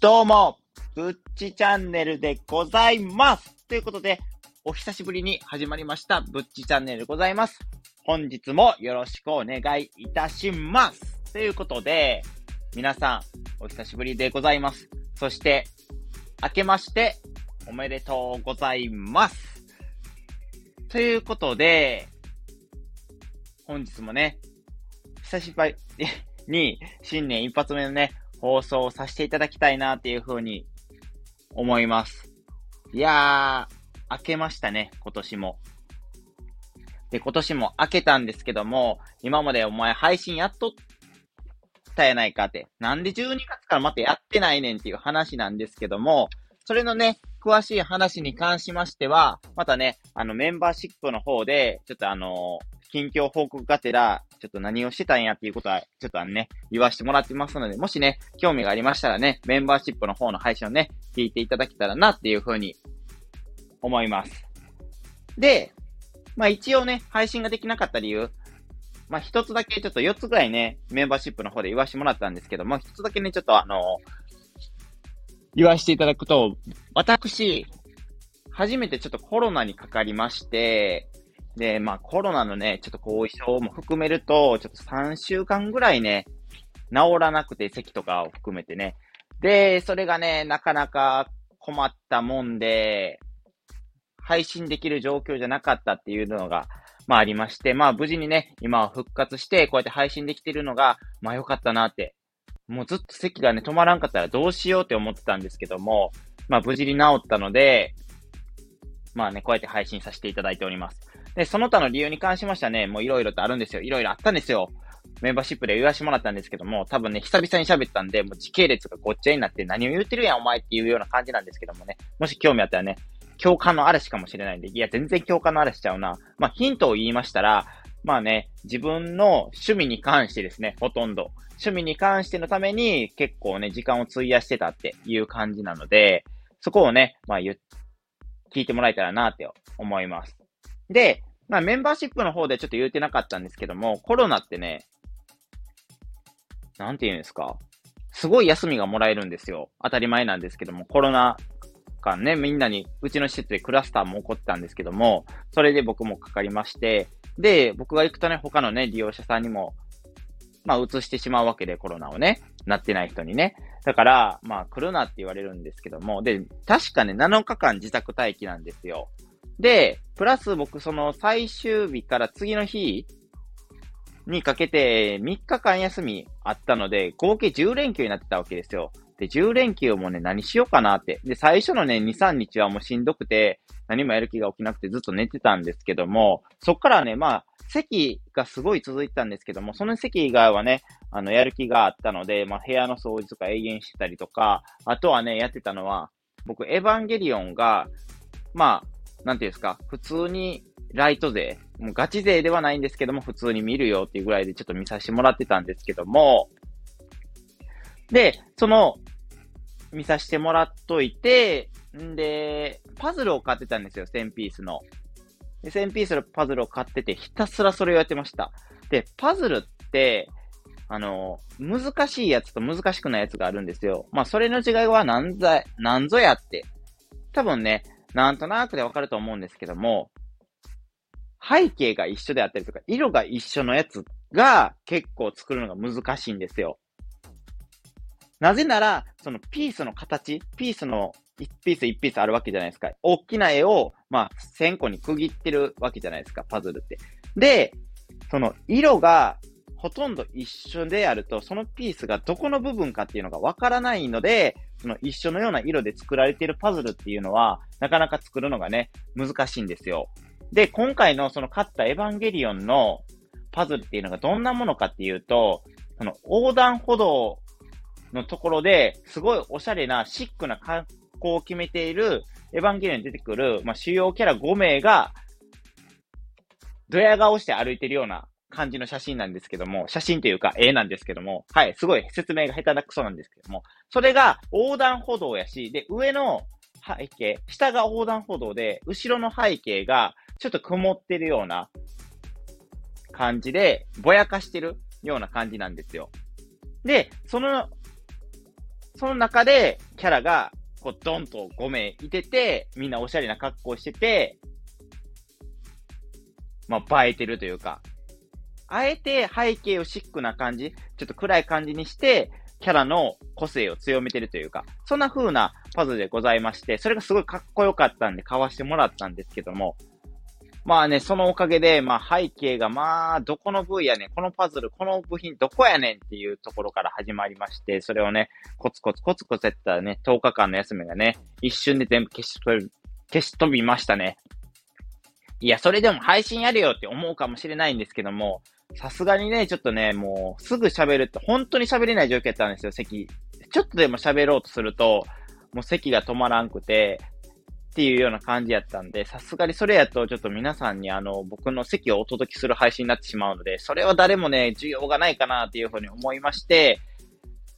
どうも、ぶっちチャンネルでございます。ということで、お久しぶりに始まりました、ぶっちチャンネルでございます。本日もよろしくお願いいたします。ということで、皆さん、お久しぶりでございます。そして、明けまして、おめでとうございます。ということで、本日もね、久しぶりに、新年一発目のね、放送させていただきたいなっていうふうに思います。いやー、明けましたね、今年も。で、今年も明けたんですけども、今までお前配信やっとったやないかって、なんで12月からまたやってないねんっていう話なんですけども、それのね、詳しい話に関しましては、またね、あのメンバーシップの方で、ちょっとあの近況報告がてら、ちょっと何をしてたんやっていうことは、ちょっとあのね、言わしてもらってますので、もしね、興味がありましたらね、メンバーシップの方の配信をね、聞いていただけたらなっていうふうに思います。で、まあ一応ね、配信ができなかった理由、まあ一つだけちょっと4つぐらいね、メンバーシップの方で言わしてもらったんですけども、一つだけね、ちょっとあの言わしていただくと、私、初めてちょっとコロナにかかりまして、で、まあコロナのね、ちょっと後遺症も含めると、ちょっと3週間ぐらいね、治らなくて、咳とかを含めてね。で、それがね、なかなか困ったもんで、配信できる状況じゃなかったっていうのが、まあありまして、まあ無事にね、今は復活して、こうやって配信できてるのが、まあ良かったなって。もうずっと咳がね、止まらんかったらどうしようって思ってたんですけども、まあ無事に治ったので、まあね、こうやって配信させていただいております。で、その他の理由に関しましてはね、もういろいろとあるんですよ。いろいろあったんですよ。メンバーシップで言わしてもらったんですけども、多分ね、久々に喋ったんで、もう時系列がごっちゃになって何を言ってるやんお前っていうような感じなんですけどもね、もし興味あったらね、共感の嵐かもしれないんで、いや、全然共感の嵐ちゃうな。まあ、ヒントを言いましたら、まあね、自分の趣味に関してですね、ほとんど。趣味に関してのために結構ね、時間を費やしてたっていう感じなので、そこをね、まあ言、聞いてもらえたらなって思います。で、まあメンバーシップの方でちょっと言うてなかったんですけども、コロナってね、なんて言うんですか？すごい休みがもらえるんですよ。当たり前なんですけども、コロナ間ね、みんなに、うちの施設でクラスターも起こったんですけども、それで僕もかかりまして、で、僕が行くとね、他のね、利用者さんにも、まあ、移してしまうわけで、コロナをね、なってない人にね。だから、まあ、来るなって言われるんですけども、で、確かね、7日間自宅待機なんですよ。で、プラス僕その最終日から次の日にかけて3日間休みあったので、合計10連休になってたわけですよ。で、10連休もね、何しようかなって。で、最初のね、2、3日はもうしんどくて、何もやる気が起きなくてずっと寝てたんですけども、そっからね、まあ、席がすごい続いたんですけども、その席以外はね、あの、やる気があったので、まあ、部屋の掃除とか永遠してたりとか、あとはね、やってたのは、僕、エヴァンゲリオンが、まあ、なんていうんですか、普通にライト勢、もうガチ勢ではないんですけども、普通に見るよっていうぐらいでちょっと見させてもらってたんですけども、で、その、見させてもらっといて、んで、パズルを買ってたんですよ、1000ピースの。で、1000ピースのパズルを買ってて、ひたすらそれをやってました。で、パズルって、あの、難しいやつと難しくないやつがあるんですよ。まあ、それの違いは何ぞ、何ぞやって。多分ね、なんとなくでわかると思うんですけども、背景が一緒であったりとか、色が一緒のやつが結構作るのが難しいんですよ。なぜなら、そのピースの形、ピースの1ピース1ピースあるわけじゃないですか。大きな絵を、まあ、1000個に区切ってるわけじゃないですか、パズルって。で、その色がほとんど一緒であると、そのピースがどこの部分かっていうのがわからないので、その一緒のような色で作られているパズルっていうのは、なかなか作るのがね、難しいんですよ。で、今回のその勝ったエヴァンゲリオンのパズルっていうのがどんなものかっていうと、その横断歩道のところで、すごいおしゃれなシックな格好を決めている、エヴァンゲリオンに出てくる、まあ、主要キャラ5名が、ドヤ顔して歩いてるような感じの写真なんですけども、写真というか絵なんですけども、はい、すごい説明が下手なくそなんですけども、それが横断歩道やし、で、上の背景、下が横断歩道で、後ろの背景がちょっと曇ってるような感じで、ぼやかしてるような感じなんですよ。で、そのその中で、キャラが、こう、ドンと5名いてて、みんなおしゃれな格好してて、まあ、映えてるというか、あえて背景をシックな感じ、ちょっと暗い感じにして、キャラの個性を強めてるというか、そんな風なパズルでございまして、それがすごいかっこよかったんで買わしてもらったんですけども、まあね、そのおかげで、まあ背景がまあ、どこの部位やねん、このパズル、この部品どこやねんっていうところから始まりまして、それをね、コツコツコツコツやったらね、10日間の休みがね、一瞬で全部消し飛び、消し飛びましたね。いや、それでも配信やるよって思うかもしれないんですけども、さすがにね、ちょっとね、もう、すぐ喋るって、本当に喋れない状況やったんですよ、席。ちょっとでも喋ろうとすると、もう席が止まらんくて、っていうような感じやったんで、さすがにそれやとちょっと皆さんにあの、僕の席をお届けする配信になってしまうので、それは誰もね、需要がないかなっていうふうに思いまして、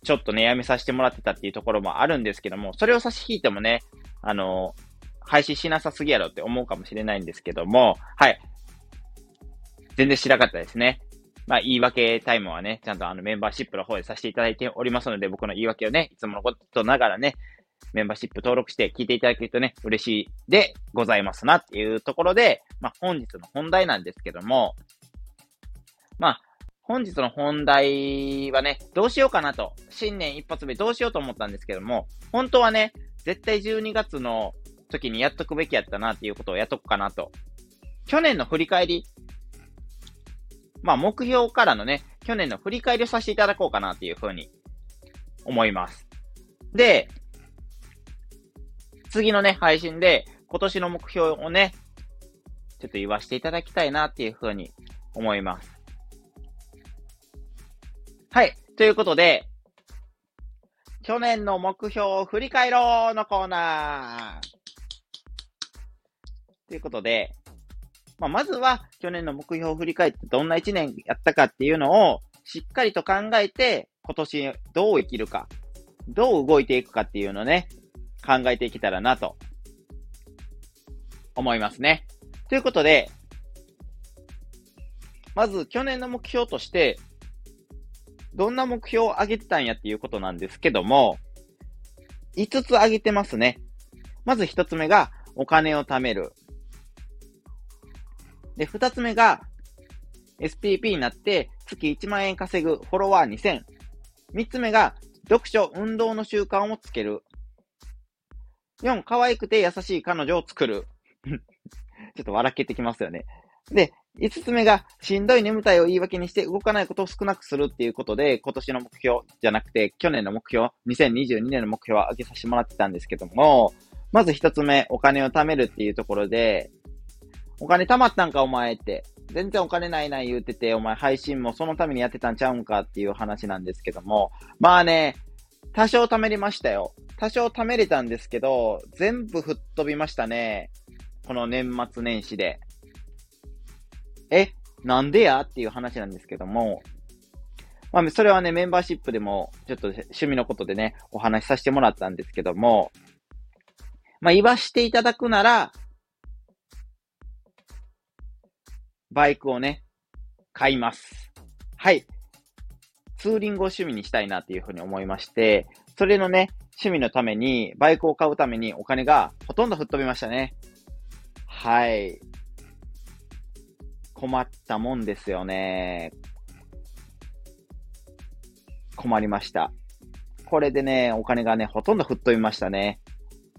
ちょっとね、やめさせてもらってたっていうところもあるんですけども、それを差し引いてもね、あの、配信しなさすぎやろって思うかもしれないんですけども、はい。全然知らなかったですね。まあ、言い訳タイムはね、ちゃんとあのメンバーシップの方でさせていただいておりますので、僕の言い訳をね、いつものことながらね、メンバーシップ登録して聞いていただけるとね、嬉しいでございますなっていうところで、まあ、本日の本題なんですけども、まあ、本日の本題はね、どうしようかなと、新年一発目どうしようと思ったんですけども、本当はね、絶対12月の時にやっとくべきやったなっていうことをやっとくかなと。去年の振り返り、まあ目標からのね、去年の振り返りをさせていただこうかなっていうふうに思います。で、次のね、配信で今年の目標をね、ちょっと言わせていただきたいなっていうふうに思います。はい。ということで、去年の目標を振り返ろうのコーナー。ということで、まあ、まずは去年の目標を振り返ってどんな一年やったかっていうのをしっかりと考えて今年どう生きるか、どう動いていくかっていうのをね、考えていけたらなと思いますね。ということで、まず去年の目標として、どんな目標を上げてたんやっていうことなんですけども、5つ上げてますね。まず1つ目がお金を貯める。で、2つ目が SPP になって月1万円稼ぐフォロワー2000。3つ目が読書、運動の習慣をつける。4、可愛くて優しい彼女を作る。ちょっと笑けてきますよね。で、5つ目が、しんどい眠たいを言い訳にして動かないことを少なくするっていうことで、今年の目標じゃなくて、去年の目標、2022年の目標は上げさせてもらってたんですけども、まず1つ目、お金を貯めるっていうところで、お金貯まったんかお前って、全然お金ないない言うてて、お前配信もそのためにやってたんちゃうんかっていう話なんですけども、まあね、多少貯めれましたよ。多少貯めれたんですけど、全部吹っ飛びましたね。この年末年始で。え、なんでやっていう話なんですけども、まあ、それはね、メンバーシップでも、ちょっと趣味のことでね、お話しさせてもらったんですけども、まあ、言わしていただくなら、バイクをね、買います。はい。ツーリングを趣味にしたいなっていうふうに思いまして、それのね、趣味のために、バイクを買うためにお金がほとんど吹っ飛びましたね。はい。困ったもんですよね。困りました。これでね、お金がね、ほとんど吹っ飛びましたね。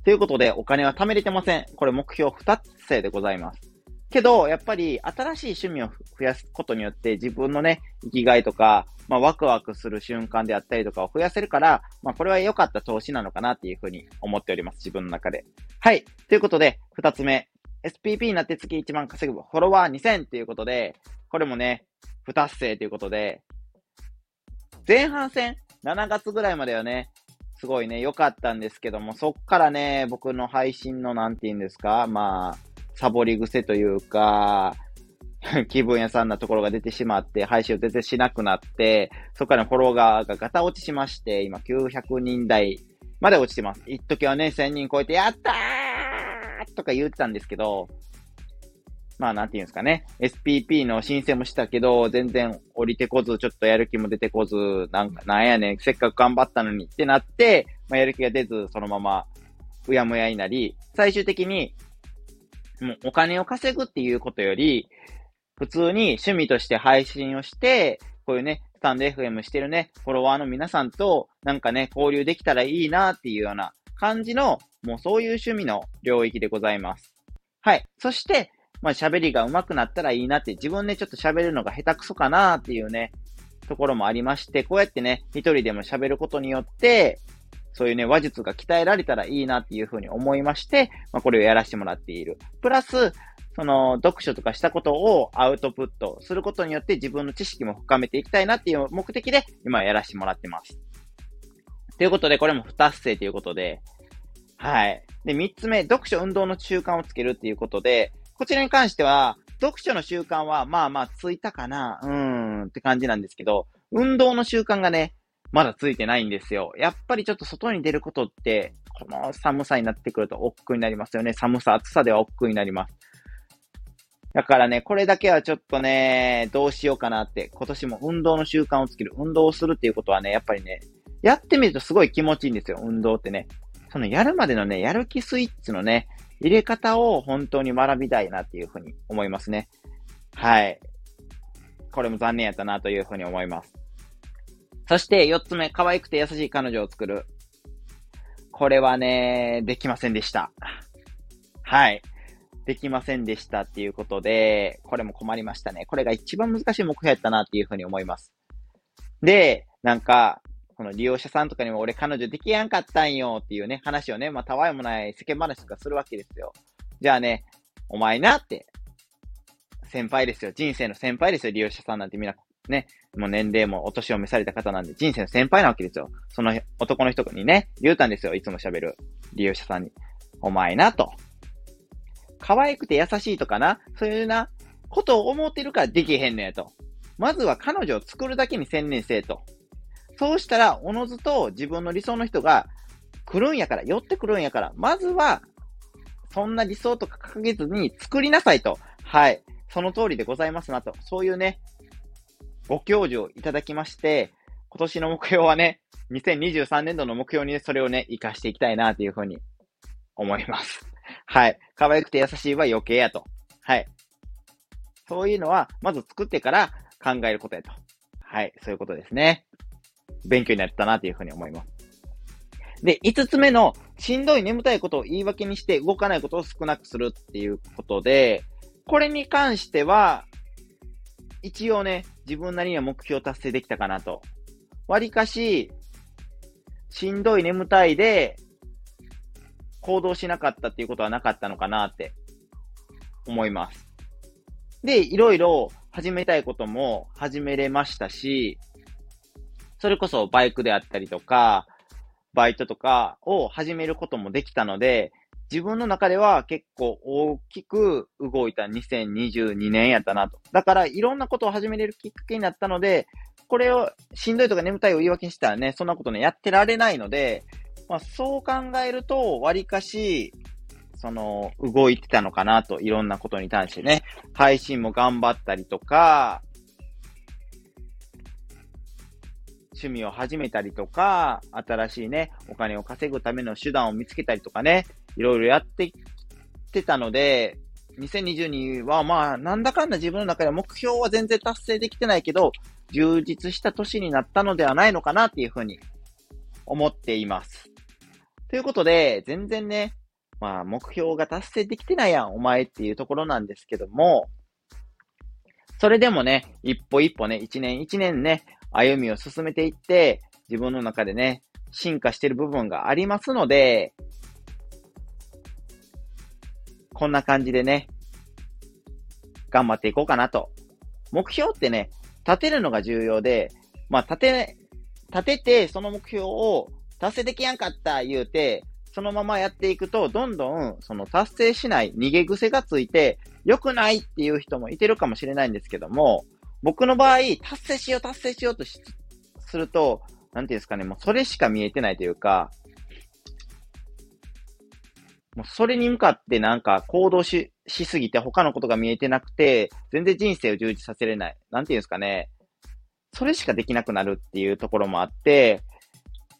ということで、お金は貯めれてません。これ目標2つ生でございます。けど、やっぱり新しい趣味を増やすことによって自分のね、生きがいとか、まあ、ワクワクする瞬間であったりとかを増やせるから、まあ、これは良かった投資なのかなっていうふうに思っております。自分の中で。はい。ということで、二つ目。SPP になって月1万稼ぐフォロワー2000っていうことで、これもね、不達成ということで、前半戦、7月ぐらいまではね、すごいね、良かったんですけども、そっからね、僕の配信のなんて言うんですか、まあ、サボり癖というか、気分屋さんなところが出てしまって、配信を出てしなくなって、そこからフォロワーがガタ落ちしまして、今900人台まで落ちてます。一時はね、1000人超えて、やったーとか言ってたんですけど、まあなんていうんですかね、SPP の申請もしたけど、全然降りてこず、ちょっとやる気も出てこず、なんか、なんやねん、せっかく頑張ったのにってなって、まあ、やる気が出ず、そのまま、うやむやになり、最終的に、もうお金を稼ぐっていうことより、普通に趣味として配信をして、こういうね、スタンド FM してるね、フォロワーの皆さんと、なんかね、交流できたらいいなっていうような感じの、もうそういう趣味の領域でございます。はい。そして、まあ喋りが上手くなったらいいなって、自分でちょっと喋るのが下手くそかなっていうね、ところもありまして、こうやってね、一人でも喋ることによって、そういうね、話術が鍛えられたらいいなっていうふうに思いまして、まあ、これをやらせてもらっている。プラス、その、読書とかしたことをアウトプットすることによって自分の知識も深めていきたいなっていう目的で、今やらせてもらってます。ということで、これも不達成ということで、はい。で、三つ目、読書運動の習慣をつけるっていうことで、こちらに関しては、読書の習慣は、まあまあついたかな、うーんって感じなんですけど、運動の習慣がね、まだついてないんですよ。やっぱりちょっと外に出ることって、この寒さになってくると億劫になりますよね。寒さ、暑さでは億劫になります。だからね、これだけはちょっとね、どうしようかなって、今年も運動の習慣をつける。運動をするっていうことはね、やっぱりね、やってみるとすごい気持ちいいんですよ、運動ってね。そのやるまでのね、やる気スイッチのね、入れ方を本当に学びたいなっていうふうに思いますね。はい。これも残念やったなというふうに思います。そして4つ目、可愛くて優しい彼女を作る。これはね、できませんでした。はい。できませんでしたっていうことで、これも困りましたね。これが一番難しい目標やったなっていうふうに思います。で、なんか、この利用者さんとかにも俺彼女できやんかったんよっていうね、話をね、まあ、たわいもない世間話とかするわけですよ。じゃあね、お前なって、先輩ですよ。人生の先輩ですよ。利用者さんなんてみんな、ね、もう年齢もお年を召された方なんで、人生の先輩なわけですよ。その男の人にね、言うたんですよ。いつも喋る利用者さんに。お前なと。可愛くて優しいとかな、そういうな、ことを思ってるからできへんのやと。まずは彼女を作るだけに専念せえと。そうしたら、おのずと自分の理想の人が来るんやから、寄ってくるんやから、まずは、そんな理想とか掲げずに作りなさいと。はい。その通りでございますなと。そういうね、ご教授をいただきまして、今年の目標はね、2023年度の目標にねそれをね、活かしていきたいなというふうに思います。はい。可愛くて優しいは余計やと。はい。そういうのは、まず作ってから考えることやと。はい。そういうことですね。勉強になったなというふうに思います。で、5つ目の、しんどい眠たいことを言い訳にして動かないことを少なくするっていうことで、これに関しては、一応ね、自分なりには目標達成できたかなと。割かし、しんどい眠たいで、行動しなかったっていうことはなかったのかなって思います。で、いろいろ始めたいことも始めれましたし、それこそバイクであったりとか、バイトとかを始めることもできたので、自分の中では結構大きく動いた2022年やったなと。だからいろんなことを始めれるきっかけになったので、これをしんどいとか眠たいを言い訳にしたらね、そんなことね、やってられないので、まあ、そう考えると、割かし、その、動いてたのかなと、いろんなことに対してね、配信も頑張ったりとか、趣味を始めたりとか、新しいね、お金を稼ぐための手段を見つけたりとかね、いろいろやってきてたので、2022はまあ、なんだかんだ自分の中で目標は全然達成できてないけど、充実した年になったのではないのかなっていうふうに思っています。ということで、全然ね、まあ、目標が達成できてないやん、お前っていうところなんですけども、それでもね、一歩一歩ね、一年一年ね、歩みを進めていって、自分の中でね、進化してる部分がありますので、こんな感じでね、頑張っていこうかなと。目標ってね、立てるのが重要で、まあ、立て、立てて、その目標を達成できやんかった言うて、そのままやっていくと、どんどん、その達成しない逃げ癖がついて、良くないっていう人もいてるかもしれないんですけども、僕の場合、達成しよう、達成しようとすると、なんていうんですかね、もうそれしか見えてないというか、もうそれに向かってなんか行動し、しすぎて他のことが見えてなくて、全然人生を充実させれない。なんていうんですかね。それしかできなくなるっていうところもあって、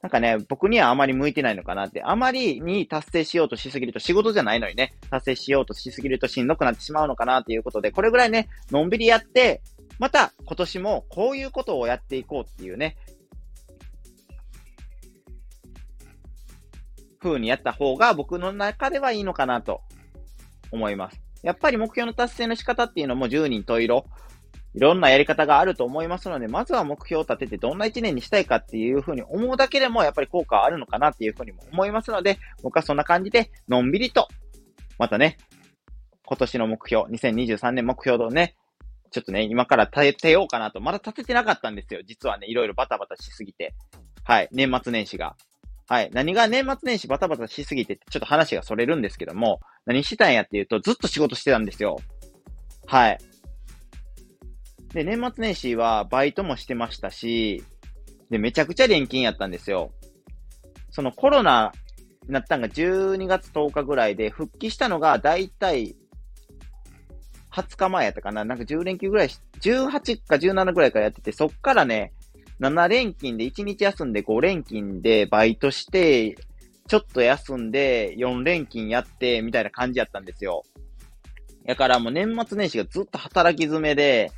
なんかね、僕にはあまり向いてないのかなって、あまりに達成しようとしすぎると仕事じゃないのにね、達成しようとしすぎるとしんどくなってしまうのかなっていうことで、これぐらいね、のんびりやって、また今年もこういうことをやっていこうっていうね、風にやった方が僕の中ではいいのかなと思います。やっぱり目標の達成の仕方っていうのも10人十色、いろんなやり方があると思いますので、まずは目標を立ててどんな1年にしたいかっていうふうに思うだけでもやっぱり効果はあるのかなっていうふうにも思いますので、僕はそんな感じでのんびりと、またね、今年の目標、2023年目標をね、ちょっとね、今から立てようかなと。まだ立ててなかったんですよ。実はね、いろいろバタバタしすぎて。はい。年末年始が。はい。何が年末年始バタバタしすぎて、ちょっと話がそれるんですけども、何してたんやっていうと、ずっと仕事してたんですよ。はい。で、年末年始はバイトもしてましたし、で、めちゃくちゃ連勤やったんですよ。そのコロナになったのが12月10日ぐらいで、復帰したのがだいたい20日前やったかななんか10連休ぐらい、18か17ぐらいからやってて、そっからね、7連勤で1日休んで5連勤でバイトして、ちょっと休んで4連勤やって、みたいな感じやったんですよ。だからもう年末年始がずっと働き詰めで、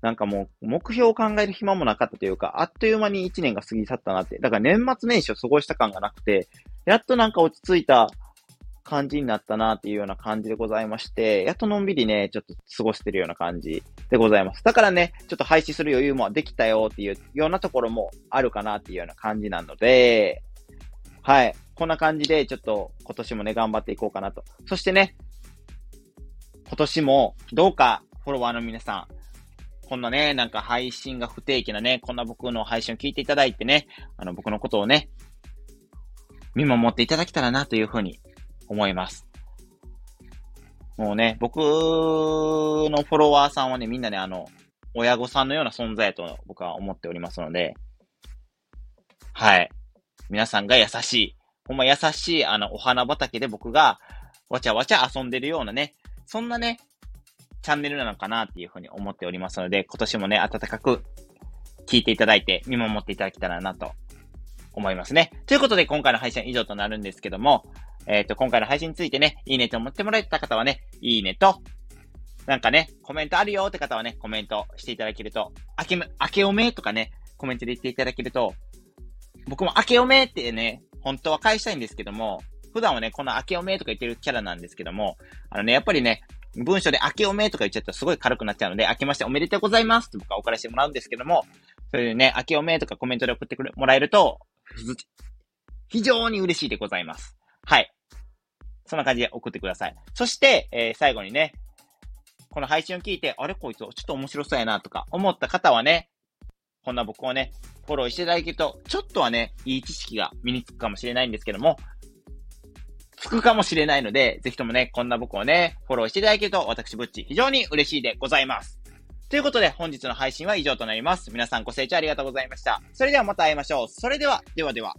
なんかもう目標を考える暇もなかったというか、あっという間に1年が過ぎ去ったなって。だから年末年始を過ごした感がなくて、やっとなんか落ち着いた感じになったなっていうような感じでございまして、やっとのんびりね、ちょっと過ごしてるような感じでございます。だからね、ちょっと廃止する余裕もできたよっていうようなところもあるかなっていうような感じなので、はい。こんな感じで、ちょっと今年もね、頑張っていこうかなと。そしてね、今年もどうかフォロワーの皆さん、こんなね、なんか配信が不定期なね、こんな僕の配信を聞いていただいてね、あの僕のことをね、見守っていただけたらなというふうに思います。もうね、僕のフォロワーさんはね、みんなね、あの、親御さんのような存在と僕は思っておりますので、はい。皆さんが優しい、ほんま優しい、あの、お花畑で僕がわちゃわちゃ遊んでるようなね、そんなね、チャンネルなのかなっていうふうに思っておりますので、今年もね、温かく聞いていただいて、見守っていただけたらなと思いますね。ということで、今回の配信は以上となるんですけども、えっ、ー、と、今回の配信についてね、いいねと思ってもらえた方はね、いいねと、なんかね、コメントあるよって方はね、コメントしていただけると、あけ、あけおめとかね、コメントで言っていただけると、僕もあけおめってね、本当は返したいんですけども、普段はね、このあけおめとか言ってるキャラなんですけども、あのね、やっぱりね、文章で明けおめとか言っちゃったらすごい軽くなっちゃうので、明けましておめでとうございますって僕は送らせてもらうんですけども、そういうね、明けおめとかコメントで送ってくれ、もらえると、非常に嬉しいでございます。はい。そんな感じで送ってください。そして、えー、最後にね、この配信を聞いて、あれ？こいつちょっと面白そうやなとか思った方はね、こんな僕をね、フォローしていただけると、ちょっとはね、いい知識が身につくかもしれないんですけども、つくかもしれないので、ぜひともね、こんな僕をね、フォローしていただけると、私、ぶっち、非常に嬉しいでございます。ということで、本日の配信は以上となります。皆さんご清聴ありがとうございました。それではまた会いましょう。それでは、ではでは。